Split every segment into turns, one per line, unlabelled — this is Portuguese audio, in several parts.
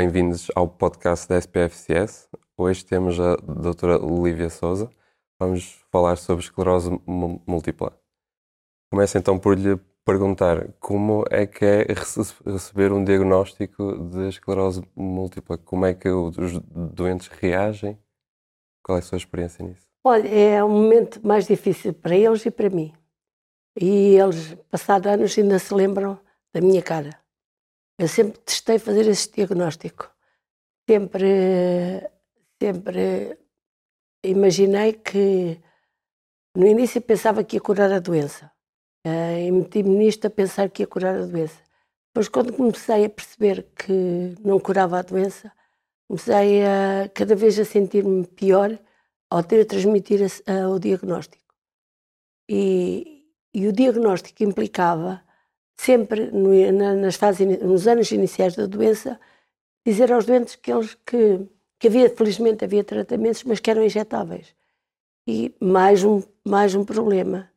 bem-vindos ao podcast da SPFCS. Hoje temos a doutora Lívia Souza. Vamos falar sobre esclerose múltipla. Começo então por lhe perguntar como é que é receber um diagnóstico de esclerose múltipla? Como é que os doentes reagem? Qual é a sua experiência nisso?
Olha, é um momento mais difícil para eles e para mim. E eles, passados anos, ainda se lembram da minha cara. Eu sempre testei fazer esse diagnóstico. Sempre, sempre imaginei que no início pensava que ia curar a doença. Uh, e meti-me nisto a pensar que ia curar a doença. Depois, quando comecei a perceber que não curava a doença, comecei a cada vez a sentir-me pior ao ter a transmitir a, a, o diagnóstico. E, e, o diagnóstico implicava sempre nas fases, nos anos iniciais da doença, dizer aos doentes que eles que, que havia, felizmente havia tratamentos, mas que eram injetáveis. E mais um, mais um problema.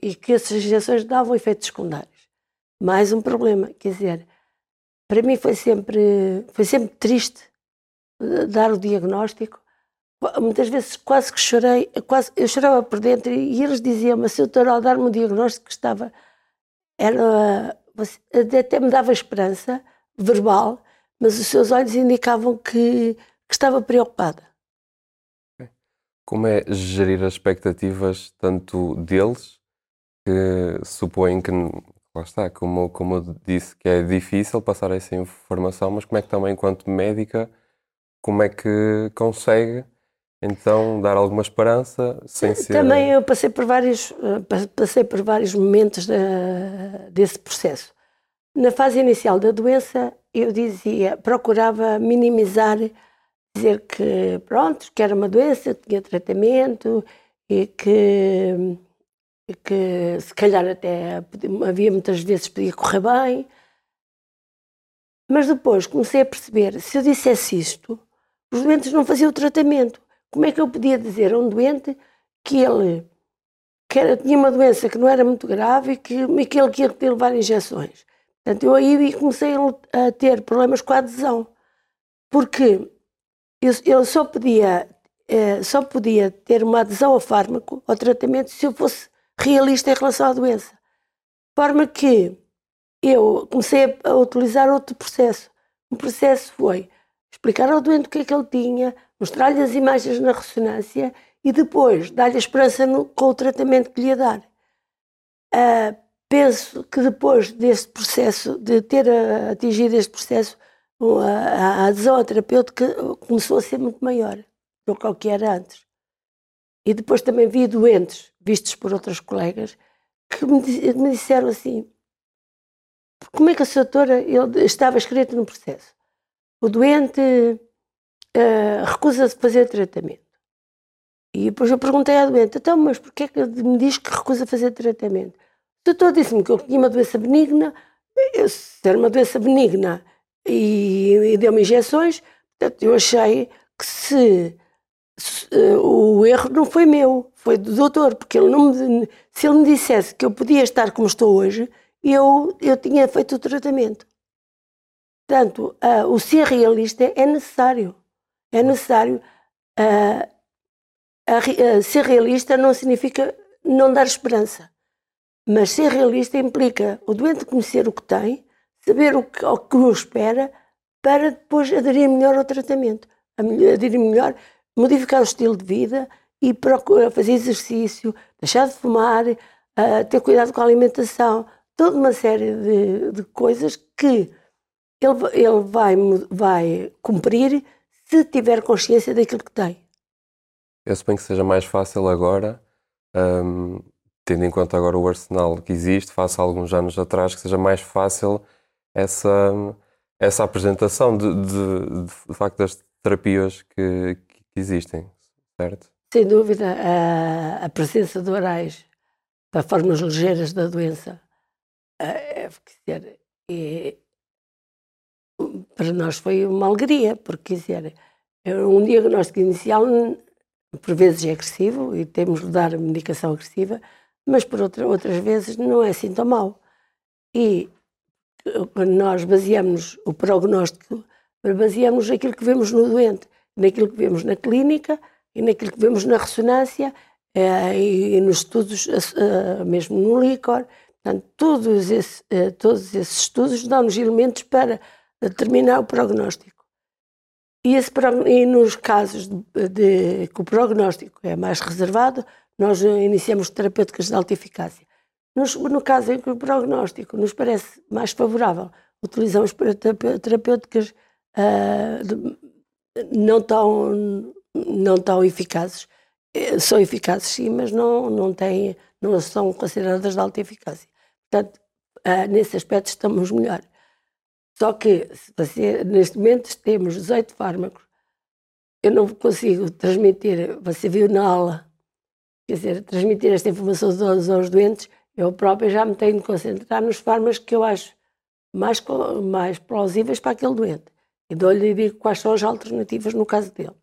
E que essas injeções davam efeitos secundários. Mais um problema. Quer dizer, para mim foi sempre, foi sempre triste eh, dar o diagnóstico. Muitas vezes quase que chorei, quase, eu chorava por dentro e eles diziam-me, se doutor, ao dar-me o diagnóstico que estava era até me dava esperança verbal, mas os seus olhos indicavam que, que estava preocupada.
Como é gerir as expectativas tanto deles, que supõem que, lá está, como, como eu disse, que é difícil passar essa informação, mas como é que também, enquanto médica, como é que consegue então dar alguma esperança sem ser...
Também eu passei por vários, eh, passei por vários momentos desse processo. Na fase inicial da doença, eu dizia, procurava minimizar, dizer que, pronto, que era uma doença, tinha tratamento e que, que se calhar até havia muitas vezes podia correr bem. Mas depois comecei a perceber, se eu dissesse isto, os doentes não faziam o tratamento. Como é que eu podia dizer a um doente que ele que era, tinha uma doença que não era muito grave e que, que ele tinha que levar injeções? Portanto, eu aí comecei a ter problemas com a adesão, porque eu só podia eh, só podia ter uma adesão ao fármaco, ao tratamento, se eu fosse realista em relação à doença. De forma que eu comecei a utilizar outro processo. O processo foi explicar ao doente o que é que ele tinha, mostrar-lhe as imagens na ressonância e depois dar-lhe a esperança no, com o tratamento que lhe ia dar. Uh, penso que depois desse processo, de ter uh, atingido este processo, uh, a, adesão à terapêutica começou a ser muito maior do que o que era antes. E depois também vi doentes, vistos por outros colegas, que me, me disseram assim: como é que a sua doutora ele estava escrito no processo? O doente uh, recusa-se fazer tratamento. E depois eu perguntei à doente, então, mas porquê que me diz que recusa fazer tratamento? O doutor disse-me que eu tinha uma doença benigna, eu, se era uma doença benigna e, e deu-me injeções, portanto, eu achei que se, se uh, o erro não foi meu, foi do doutor, porque ele não me, se ele me dissesse que eu podia estar como estou hoje, eu, eu tinha feito o tratamento. Portanto, uh, o ser realista é necessário é necessário. Uh, ser realista não significa não dar esperança, mas ser realista implica o doente conhecer o que tem, saber o que, o que o espera, para depois aderir melhor ao tratamento, aderir melhor, modificar o estilo de vida e procurar fazer exercício, deixar de fumar, uh, ter cuidado com a alimentação, toda uma série de, de coisas que ele, ele vai, vai cumprir se tiver consciência daquilo que tem.
Eu suponho que seja mais fácil agora, um, tendo em conta agora o arsenal que existe, face a alguns anos atrás, que seja mais fácil essa, essa apresentação de, de, de facto das terapias que, que, existem, certo?
Sem dúvida, a, a presença de orais para formas ligeiras da doença é, é, é, para nós foi uma alegria, porque, dizer, um diagnóstico inicial por vezes é agressivo e temos de dar medicação agressiva, mas por outra, outras vezes não é assim tão mau. E quando nós baseamos o prognóstico baseamos naquilo que vemos no doente, naquilo que vemos na clínica e naquilo que vemos na ressonância eh, e, nos estudos, eh, mesmo no líquor. Portanto, todos, esse, eh, todos esses estudos dão-nos elementos para determinar o prognóstico. E, esse, e nos casos de, de, que o prognóstico é mais reservado, nós iniciamos terapêuticas de alta eficácia. Nos, no caso em que o prognóstico nos parece mais favorável, utilizamos terapêuticas uh, de, não, tão, não tão eficazes. Eh, são eficazes sim, mas não, não, têm, não são consideradas de alta eficácia. Portanto, uh, nesse aspecto estamos melhor. Só que, você, neste momento, temos 18 fármacos. Eu não consigo transmitir, você viu na aula, quer dizer, transmitir esta informação aos, aos doentes, eu própria já me tenho de concentrar nos fármacos que eu acho mais, mais plausíveis para aquele doente. E dou-lhe e digo quais são as alternativas no caso dele.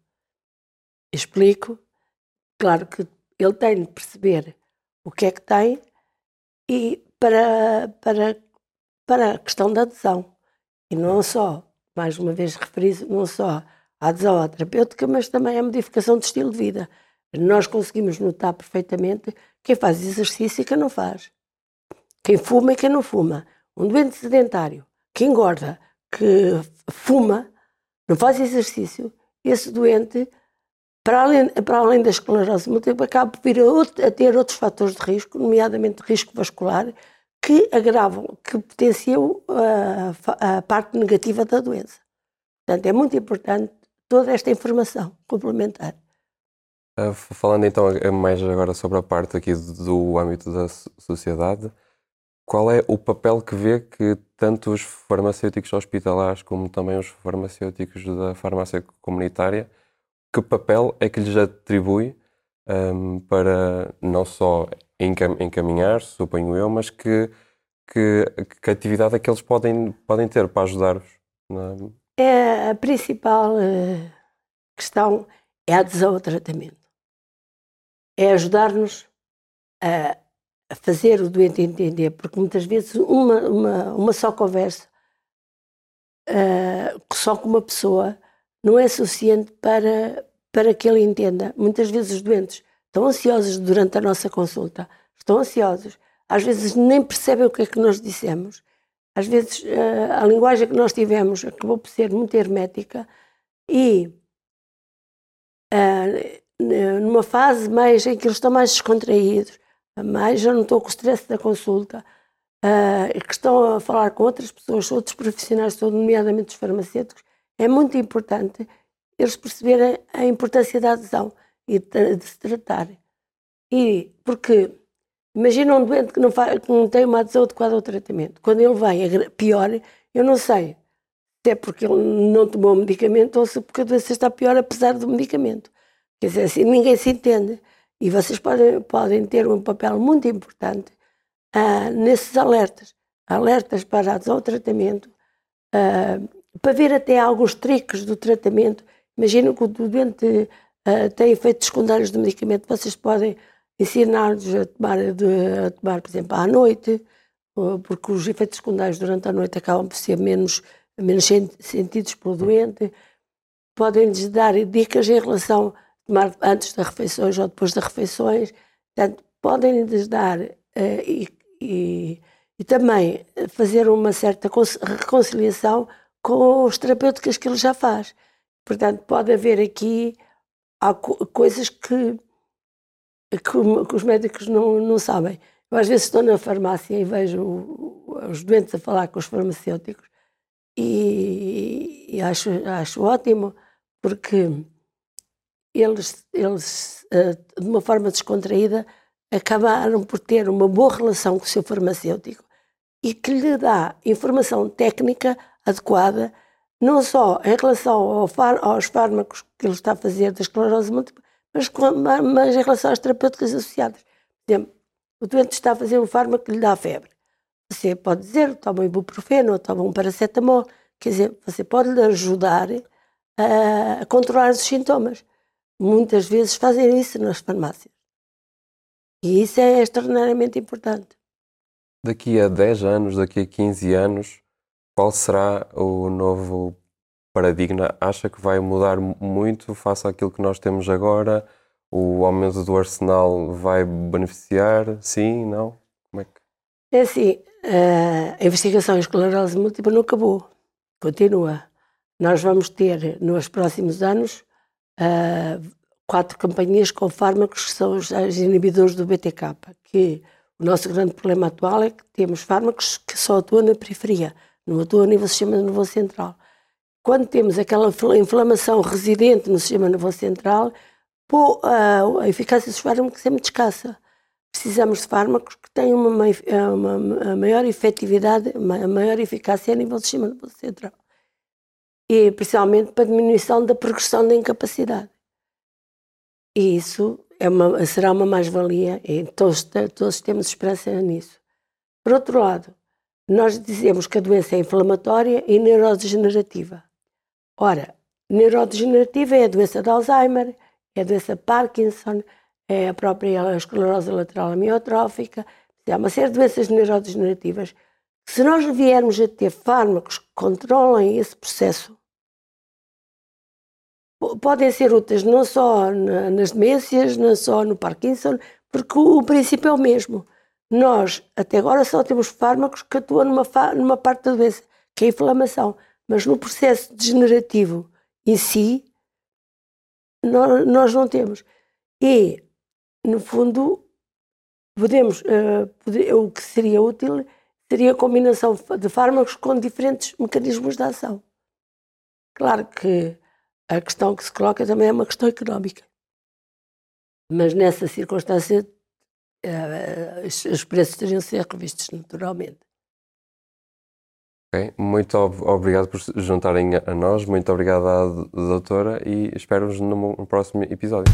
Explico, claro que ele tem de perceber o que é que tem e para, para, para a questão da adesão. E não só, mais uma vez referi não só a adesão à terapêutica, mas também a modificação de estilo de vida. Nós conseguimos notar perfeitamente quem faz exercício e quem não faz. Quem fuma e quem não fuma. Um doente sedentário que engorda, que fuma, não faz exercício, esse doente, para além, para além da esclerose múltipla, acaba por vir a, a ter outros fatores de risco, nomeadamente risco vascular, que agravam, que potenciam a, a parte negativa da doença. Portanto, é muito importante toda esta informação complementar.
Uh, falando então mais agora sobre a parte aqui do, âmbito da sociedade, qual é o papel que vê que tanto os farmacêuticos hospitalares como também os farmacêuticos da farmácia comunitária, que papel é que lhes atribui um, para não só encaminhar, suponho eu, mas que, que, que atividade é que eles podem, podem ter para ajudar-vos?
É? é, a principal uh, questão é a adesão ao tratamento. É ajudar-nos a, a, fazer o doente entender, porque muitas vezes uma, uma, uma só conversa, uh, só com uma pessoa, não é suficiente para, para que ele entenda. Muitas vezes os doentes estão ansiosos durante a nossa consulta, estão ansiosos, às vezes nem percebem o que é que nós dissemos, às vezes eh, a linguagem que nós tivemos acabou por ser muito hermética e eh, numa fase mais em que eles estão mais descontraídos, mais já não estou com o stress da consulta, uh, que estão a falar com outras pessoas, outros profissionais, nomeadamente os farmacêuticos, é muito importante eles perceberem a importância da adesão e de, se tratar. E porque imagina um doente que não, faz, que não tem uma adesão adequada ao tratamento. Quando ele vem pior, eu não sei se é porque ele não tomou medicamento ou se porque a doença está pior apesar do medicamento. Quer dizer, assim ninguém se entende. E vocês podem, podem ter um papel muito importante uh, nesses alertas. Alertas para adesão ao tratamento, uh, para ver até alguns tricos do tratamento. Imagina que o doente uh, tem efeitos secundários do medicamento, vocês podem ensinar-nos a tomar, a tomar, por exemplo, à noite, porque os efeitos secundários durante a noite acabam por ser menos, menos sentidos pelo doente. Podem-lhes dar dicas em relação a tomar antes das refeições ou depois das refeições. Portanto, podem-lhes dar uh, e, e, e, também fazer uma certa reconciliação com os terapêuticas que ele já faz. Portanto, pode haver aqui há coisas que, que, que, os médicos não, não sabem. Eu às vezes estou na farmácia e vejo os doentes a falar com os farmacêuticos e, e acho, acho ótimo porque eles, eles, eh, de uma forma descontraída, acabaram por ter uma boa relação com o seu farmacêutico e que lhe dá informação técnica adequada não só em relação ao aos fármacos que ele está a fazer da esclerose múltipla, mas, mas em relação às terapêuticas associadas. Por exemplo, o doente está a fazer um fármaco que lhe dá febre. Você pode dizer, toma um ibuprofeno ou toma um paracetamol. Quer dizer, você pode lhe ajudar a, a controlar os sintomas. Muitas vezes fazem isso nas farmácias. E isso é extraordinariamente importante.
Daqui a 10 anos, daqui a 15 anos, qual será o novo paradigma acha que vai mudar muito face àquilo que nós temos agora? O aumento do arsenal vai beneficiar? Sim? Não? Como é que...
É assim, a investigação em esclerose múltipla não acabou. Continua. Nós vamos ter, nos próximos anos, quatro campanhas com fármacos que são os inibidores do BTK, que o nosso grande problema atual é que temos fármacos que só atuam na periferia, não atuam a nível do sistema nervoso central. Quando temos aquela inflamação residente no sistema nervoso central, a eficácia dos fármacos é muito escassa. Precisamos de fármacos que tenham uma, uma, maior efetividade, uma maior eficácia a nível do sistema nervoso central. E principalmente para diminuição da progressão da incapacidade. E isso é uma, será uma mais-valia e todos, todos temos esperança nisso. Por outro lado, nós dizemos que a doença é inflamatória e neurodegenerativa. Ora, neurodegenerativa é a doença de Alzheimer, é a doença de Parkinson, é a própria esclerose lateral amiotrófica, há uma série de doenças neurodegenerativas. Se nós viermos a ter fármacos que controlem esse processo, podem ser úteis não só nas demências, não só no Parkinson, porque o princípio é o mesmo. Nós, até agora, só temos fármacos que atuam numa, numa parte da doença, que é a inflamação, mas no processo degenerativo em si, nós, nós não temos. E, no fundo, podemos, uh, poder, o que seria útil seria a combinação de fármacos com diferentes mecanismos de ação. Claro que a questão que se coloca também é uma questão económica. Mas nessa circunstância, uh, os preços teriam de ser revistos naturalmente.
Okay. Muito obrigado por se juntarem a nós, muito obrigado à doutora e espero-vos no próximo episódio.